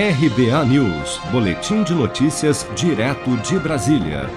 RBA News, Boletim de Notícias, direto de Brasília.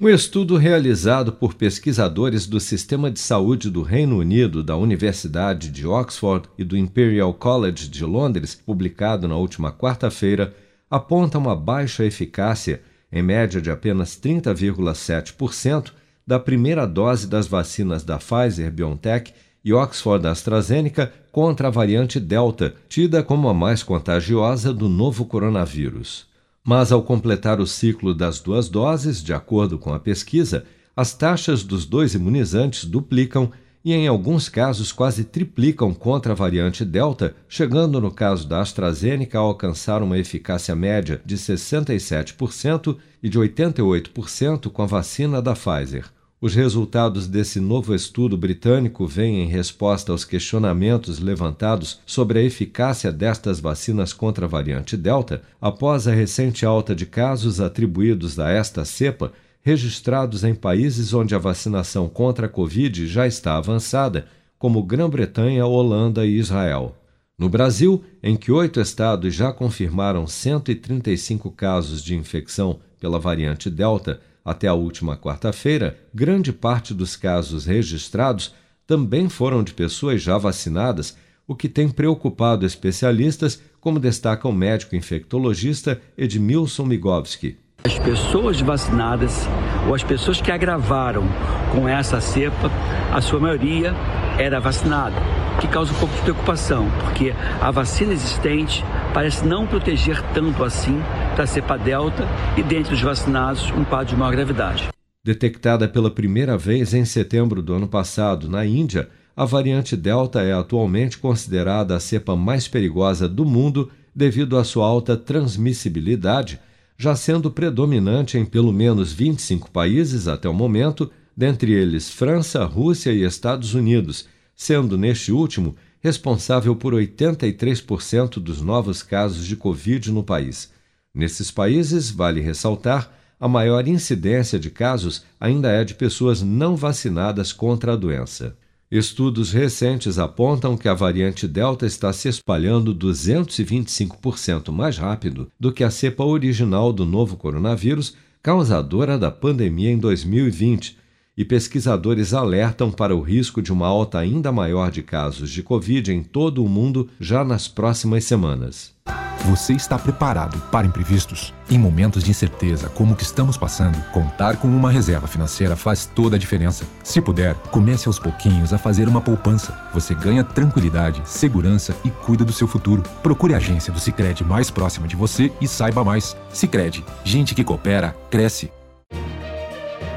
Um estudo realizado por pesquisadores do Sistema de Saúde do Reino Unido, da Universidade de Oxford e do Imperial College de Londres, publicado na última quarta-feira, aponta uma baixa eficácia, em média de apenas 30,7%, da primeira dose das vacinas da Pfizer BioNTech e Oxford AstraZeneca contra a variante Delta, tida como a mais contagiosa do novo coronavírus. Mas, ao completar o ciclo das duas doses, de acordo com a pesquisa, as taxas dos dois imunizantes duplicam e, em alguns casos, quase triplicam contra a variante Delta, chegando, no caso da AstraZeneca, a alcançar uma eficácia média de 67% e de 88% com a vacina da Pfizer. Os resultados desse novo estudo britânico vêm em resposta aos questionamentos levantados sobre a eficácia destas vacinas contra a variante Delta após a recente alta de casos atribuídos a esta cepa registrados em países onde a vacinação contra a Covid já está avançada, como Grã-Bretanha, Holanda e Israel. No Brasil, em que oito estados já confirmaram 135 casos de infecção pela variante Delta, até a última quarta-feira, grande parte dos casos registrados também foram de pessoas já vacinadas, o que tem preocupado especialistas, como destaca o médico infectologista Edmilson Migovski. As pessoas vacinadas ou as pessoas que agravaram com essa cepa, a sua maioria era vacinada, que causa um pouco de preocupação, porque a vacina existente parece não proteger tanto assim da cepa delta e, dentre os vacinados, um quadro de maior gravidade. Detectada pela primeira vez em setembro do ano passado na Índia, a variante Delta é atualmente considerada a cepa mais perigosa do mundo devido à sua alta transmissibilidade, já sendo predominante em pelo menos 25 países até o momento, dentre eles França, Rússia e Estados Unidos, sendo neste último responsável por 83% dos novos casos de Covid no país. Nesses países, vale ressaltar, a maior incidência de casos ainda é de pessoas não vacinadas contra a doença. Estudos recentes apontam que a variante Delta está se espalhando 225% mais rápido do que a cepa original do novo coronavírus, causadora da pandemia em 2020, e pesquisadores alertam para o risco de uma alta ainda maior de casos de Covid em todo o mundo já nas próximas semanas. Você está preparado para imprevistos? Em momentos de incerteza como o que estamos passando, contar com uma reserva financeira faz toda a diferença. Se puder, comece aos pouquinhos a fazer uma poupança. Você ganha tranquilidade, segurança e cuida do seu futuro. Procure a agência do Sicredi mais próxima de você e saiba mais. Sicredi, gente que coopera cresce.